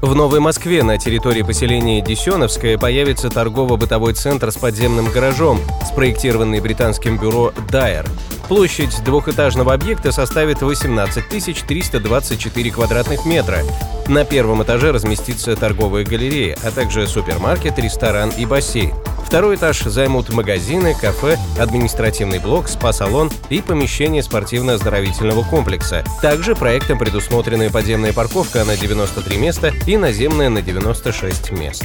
В Новой Москве на территории поселения Десеновское появится торгово-бытовой центр с подземным гаражом, спроектированный британским бюро Dyer. Площадь двухэтажного объекта составит 18 324 квадратных метра. На первом этаже разместится торговая галерея, а также супермаркет, ресторан и бассейн. Второй этаж займут магазины, кафе, административный блок, спа-салон и помещение спортивно-оздоровительного комплекса. Также проектом предусмотрены подземная парковка на 93 места и наземная на 96 мест.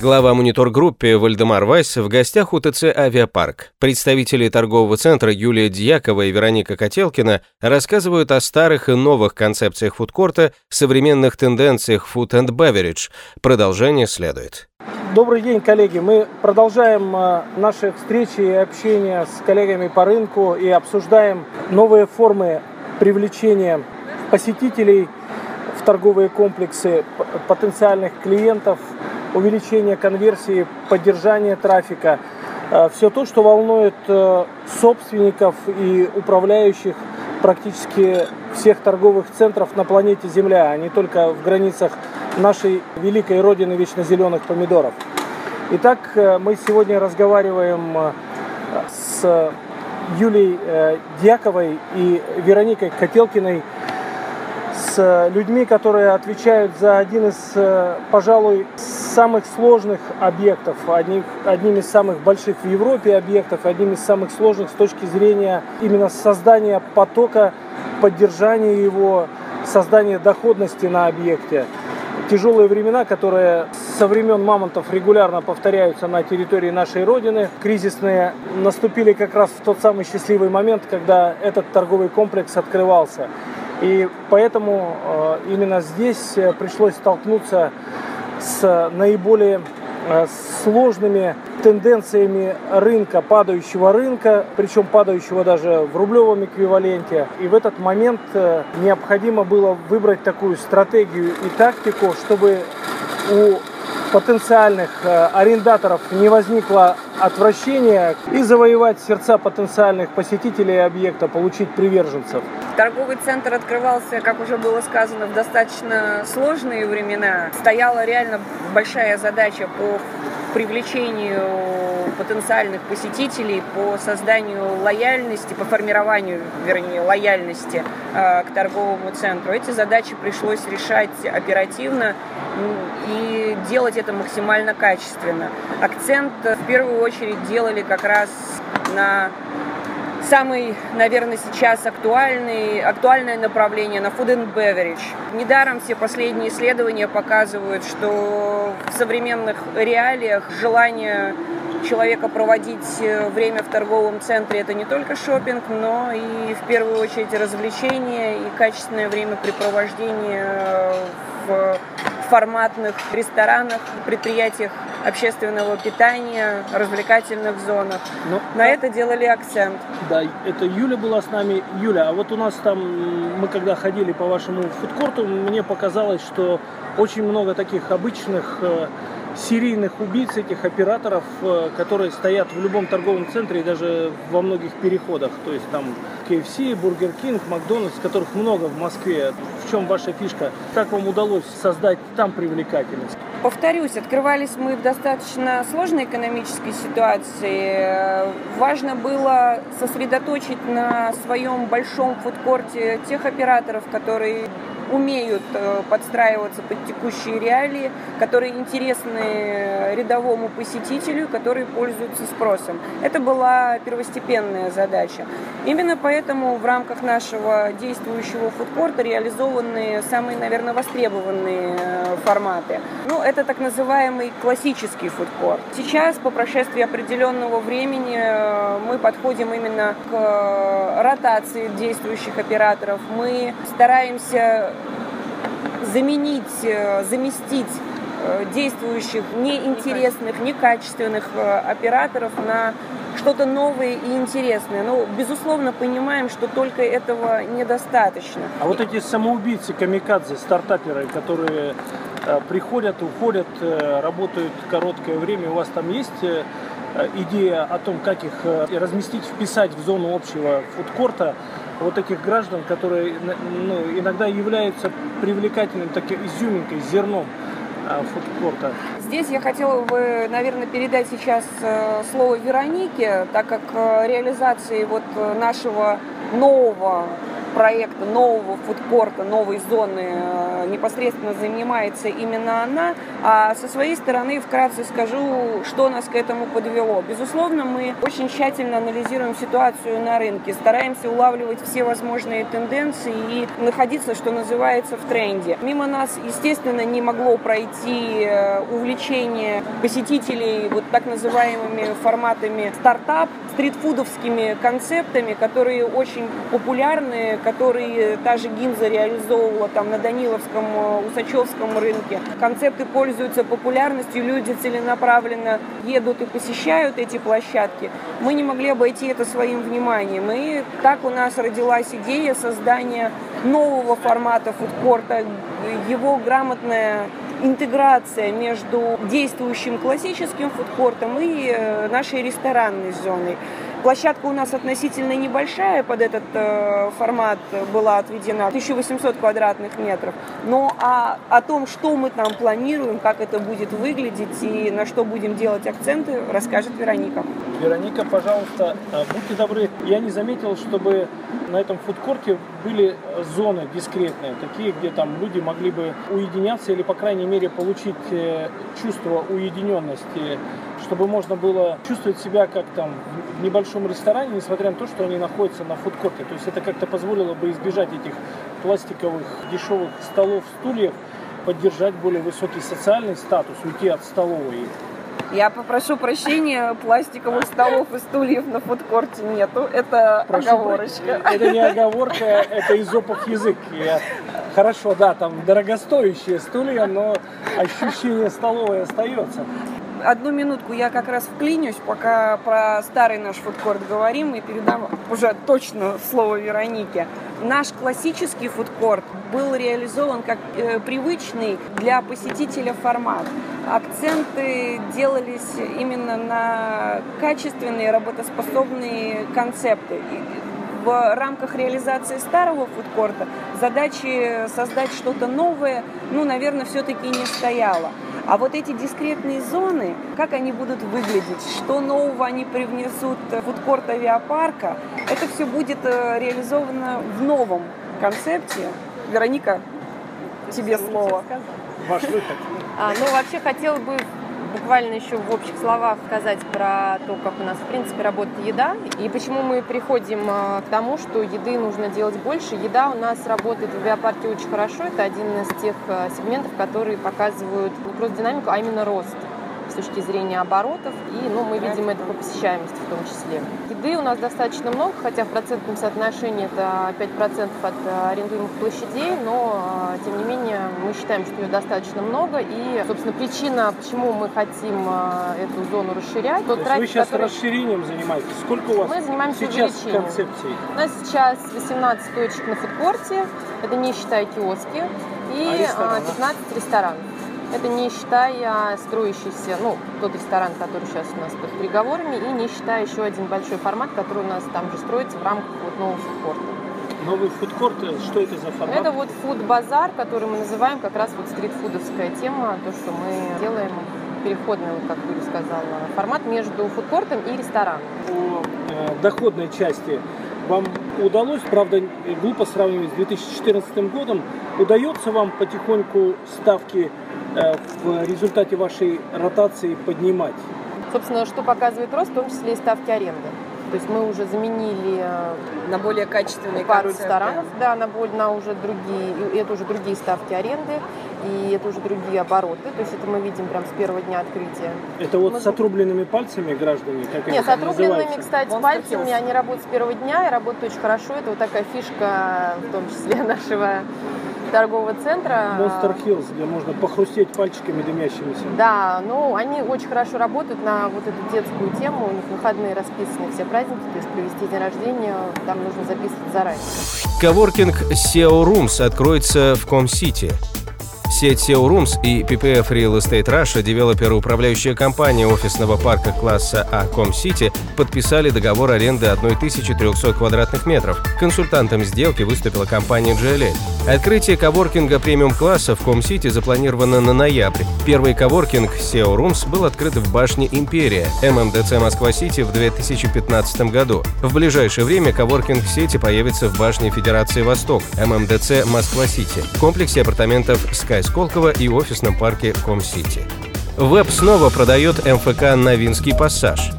Глава Мунитор Группе Вальдемар Вайс в гостях у ТЦ «Авиапарк». Представители торгового центра Юлия Дьякова и Вероника Котелкина рассказывают о старых и новых концепциях фудкорта, современных тенденциях food and beverage. Продолжение следует. Добрый день, коллеги. Мы продолжаем э, наши встречи и общение с коллегами по рынку и обсуждаем новые формы привлечения посетителей в торговые комплексы, потенциальных клиентов, увеличение конверсии, поддержание трафика. Э, Все то, что волнует э, собственников и управляющих практически всех торговых центров на планете Земля, а не только в границах нашей великой родины вечно зеленых помидоров. Итак, э, мы сегодня разговариваем с Юлией Дьяковой и Вероникой Котелкиной, с людьми, которые отвечают за один из, пожалуй, самых сложных объектов, одних, одним из самых больших в Европе объектов, одним из самых сложных с точки зрения именно создания потока, поддержания его, создания доходности на объекте тяжелые времена, которые со времен мамонтов регулярно повторяются на территории нашей Родины, кризисные, наступили как раз в тот самый счастливый момент, когда этот торговый комплекс открывался. И поэтому э, именно здесь э, пришлось столкнуться с наиболее Э, сложными тенденциями рынка, падающего рынка, причем падающего даже в рублевом эквиваленте. И в этот момент э, необходимо было выбрать такую стратегию и тактику, чтобы у потенциальных э, арендаторов не возникло отвращения и завоевать сердца потенциальных посетителей объекта, получить приверженцев. Торговый центр открывался, как уже было сказано, в достаточно сложные времена. Стояла реально большая задача по привлечению потенциальных посетителей, по созданию лояльности, по формированию, вернее, лояльности э, к торговому центру. Эти задачи пришлось решать оперативно и делать это максимально качественно. Акцент в первую очередь делали как раз на самый, наверное, сейчас актуальный, актуальное направление на food and beverage. Недаром все последние исследования показывают, что в современных реалиях желание человека проводить э, время в торговом центре это не только шопинг, но и в первую очередь развлечение и качественное времяпрепровождение э, в форматных ресторанах, предприятиях общественного питания, развлекательных зонах. Ну, На да. это делали акцент. Да, это Юля была с нами. Юля, а вот у нас там, мы когда ходили по вашему фудкорту, мне показалось, что очень много таких обычных э, серийных убийц, этих операторов, э, которые стоят в любом торговом центре и даже во многих переходах. То есть там KFC, Burger King, Макдональдс, которых много в Москве. В чем ваша фишка? Как вам удалось создать там привлекательность? Повторюсь, открывались мы в достаточно сложной экономической ситуации. Важно было сосредоточить на своем большом фудкорте тех операторов, которые умеют э, подстраиваться под текущие реалии, которые интересны рядовому посетителю, которые пользуются спросом. Это была первостепенная задача. Именно поэтому в рамках нашего действующего фудкорта реализованы самые, наверное, востребованные э, форматы. Ну, это так называемый классический фудкорт. Сейчас, по прошествии определенного времени, э, мы подходим именно к ротации действующих операторов. Мы стараемся заменить, э, заместить э, действующих неинтересных, некачественных э, операторов на что-то новое и интересное. Но, безусловно, понимаем, что только этого недостаточно. А вот эти самоубийцы, камикадзе, стартаперы, которые приходят, уходят, работают короткое время, у вас там есть идея о том, как их разместить, вписать в зону общего фудкорта, вот этих граждан, которые ну, иногда являются привлекательным таким изюминкой, зерном э, фудкорта. Здесь я хотела бы, наверное, передать сейчас э, слово Веронике, так как реализацией вот нашего нового проекта нового фудкорта, новой зоны э, непосредственно занимается именно она. А со своей стороны вкратце скажу, что нас к этому подвело. Безусловно, мы очень тщательно анализируем ситуацию на рынке, стараемся улавливать все возможные тенденции и находиться, что называется, в тренде. Мимо нас, естественно, не могло пройти э, увлечение посетителей вот так называемыми форматами стартап, стритфудовскими концептами, которые очень популярны, которые та же Гинза реализовывала там на Даниловском, э, Усачевском рынке. Концепты пользуются популярностью, люди целенаправленно едут и посещают эти площадки. Мы не могли обойти это своим вниманием. И так у нас родилась идея создания нового формата фудкорта, его грамотная интеграция между действующим классическим фудкортом и э, нашей ресторанной зоной. Площадка у нас относительно небольшая, под этот э, формат была отведена 1800 квадратных метров. Но а, о том, что мы там планируем, как это будет выглядеть и на что будем делать акценты, расскажет Вероника. Вероника, пожалуйста, э, будьте добры, я не заметил, чтобы на этом фудкорте были зоны дискретные, такие, где там люди могли бы уединяться или, по крайней мере, получить э, чувство уединенности, чтобы можно было чувствовать себя как там в небольшом ресторане, несмотря на то, что они находятся на фудкорте. То есть это как-то позволило бы избежать этих пластиковых дешевых столов, стульев, поддержать более высокий социальный статус, уйти от столовой. Я попрошу прощения, пластиковых столов и стульев на фудкорте нету. Это Прошу оговорочка. Про... Это не оговорка, это изопов язык. Я... Хорошо, да, там дорогостоящие стулья, но ощущение столовой остается одну минутку я как раз вклинюсь, пока про старый наш фудкорт говорим, и передам уже точно слово Веронике. Наш классический фудкорт был реализован как э, привычный для посетителя формат. Акценты делались именно на качественные, работоспособные концепты в рамках реализации старого фудкорта задачи создать что-то новое, ну, наверное, все-таки не стояло. А вот эти дискретные зоны, как они будут выглядеть, что нового они привнесут в фудкорт авиапарка, это все будет э, реализовано в новом концепте. Вероника, тебе слово. Ваш выход. А, ну, вообще хотела бы буквально еще в общих словах сказать про то, как у нас, в принципе, работает еда и почему мы приходим а, к тому, что еды нужно делать больше. Еда у нас работает в биопарке очень хорошо. Это один из тех а, сегментов, которые показывают не просто динамику, а именно рост с точки зрения оборотов, и ну, мы видим это по посещаемости в том числе. Еды у нас достаточно много, хотя в процентном соотношении это 5% от э, арендуемых площадей, но э, тем не менее мы считаем, что ее достаточно много, и, собственно, причина, почему мы хотим э, эту зону расширять. Тот То трафик, вы сейчас который... расширением занимаетесь? Сколько у вас мы занимаемся сейчас концепцией? У нас сейчас 18 точек на фудкорте, это не считая киоски, и а 15 ресторанов. Это не считая строящийся, ну, тот ресторан, который сейчас у нас под переговорами, и не считая еще один большой формат, который у нас там же строится в рамках вот нового фудкорта. Новый фудкорт, э, что это за формат? Это вот фуд-базар, который мы называем как раз вот стритфудовская тема, то, что мы делаем переходный, как Юля сказала, формат между фудкортом и рестораном. По э, доходной части вам удалось, правда, глупо сравнивать с 2014 годом, удается вам потихоньку ставки в результате вашей ротации поднимать? Собственно, что показывает рост, в том числе и ставки аренды. То есть мы уже заменили э, на более качественные пару концепты. ресторанов, да, на, более, на уже другие, это уже другие ставки аренды, и это уже другие обороты. То есть это мы видим прям с первого дня открытия. Это вот мы... с отрубленными пальцами граждане? Как Нет, с отрубленными, кстати, Monster пальцами, Hills. они работают с первого дня и работают очень хорошо. Это вот такая фишка, в том числе нашего торгового центра. Monster Hills, где можно похрустеть пальчиками дымящимися. Да, ну они очень хорошо работают на вот эту детскую тему. У них выходные расписаны все праздники, то есть провести день рождения там нужно записывать заранее. Коворкинг SEO Rooms откроется в Ком-Сити. Сеть SEO Rooms и PPF Real Estate Russia, девелопер и управляющая компания офисного парка класса А City, подписали договор аренды 1300 квадратных метров. Консультантом сделки выступила компания GLL. Открытие коворкинга премиум-класса в Ком-Сити запланировано на ноябрь. Первый коворкинг CEO Rooms был открыт в башне «Империя» ММДЦ Москва-Сити в 2015 году. В ближайшее время коворкинг сети появится в башне Федерации Восток ММДЦ Москва-Сити, в комплексе апартаментов Sky Сколково и офисном парке Ком-Сити. ВЭБ снова продает МФК «Новинский пассаж».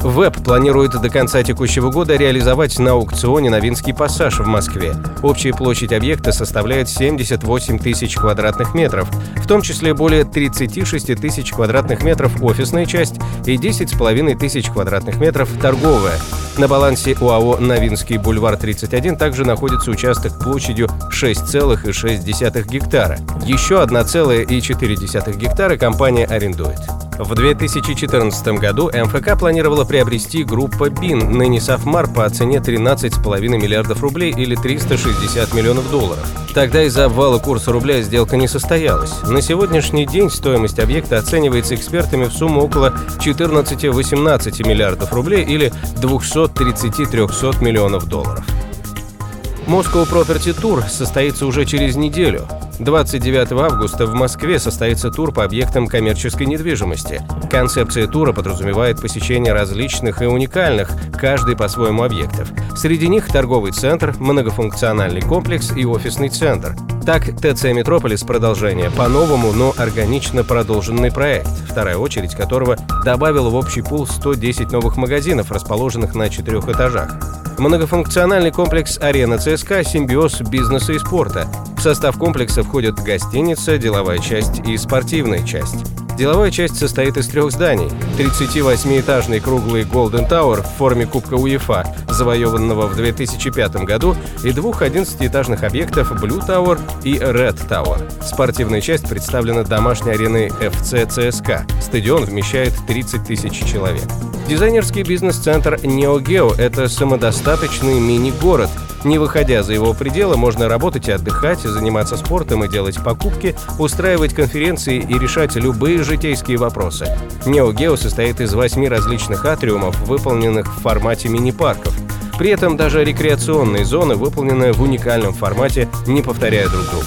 ВЭБ планирует до конца текущего года реализовать на аукционе Новинский пассаж в Москве. Общая площадь объекта составляет 78 тысяч квадратных метров, в том числе более 36 тысяч квадратных метров офисная часть и 10,5 тысяч квадратных метров торговая. На балансе УАО «Новинский бульвар 31» также находится участок площадью 6,6 гектара. Еще 1,4 гектара компания арендует. В 2014 году МФК планировала приобрести группа БИН, ныне Софмар, по цене 13,5 миллиардов рублей или 360 миллионов долларов. Тогда из-за обвала курса рубля сделка не состоялась. На сегодняшний день стоимость объекта оценивается экспертами в сумму около 14-18 миллиардов рублей или 230-300 миллионов долларов. Moscow Property Tour состоится уже через неделю. 29 августа в Москве состоится тур по объектам коммерческой недвижимости. Концепция тура подразумевает посещение различных и уникальных, каждый по-своему объектов. Среди них торговый центр, многофункциональный комплекс и офисный центр. Так, ТЦ «Метрополис» продолжение по-новому, но органично продолженный проект, вторая очередь которого добавила в общий пул 110 новых магазинов, расположенных на четырех этажах. Многофункциональный комплекс «Арена ЦСКА» – симбиоз бизнеса и спорта. В состав комплекса входят гостиница, деловая часть и спортивная часть. Деловая часть состоит из трех зданий. 38-этажный круглый Golden Tower в форме Кубка УЕФА, завоеванного в 2005 году, и двух 11-этажных объектов Blue Tower и Red Tower. Спортивная часть представлена домашней ареной FC ЦСКА. Стадион вмещает 30 тысяч человек. Дизайнерский бизнес-центр NeoGeo – это самодостаточный мини-город – не выходя за его пределы, можно работать и отдыхать, заниматься спортом и делать покупки, устраивать конференции и решать любые житейские вопросы. Неогео состоит из восьми различных атриумов, выполненных в формате мини-парков. При этом даже рекреационные зоны выполнены в уникальном формате, не повторяя друг друга.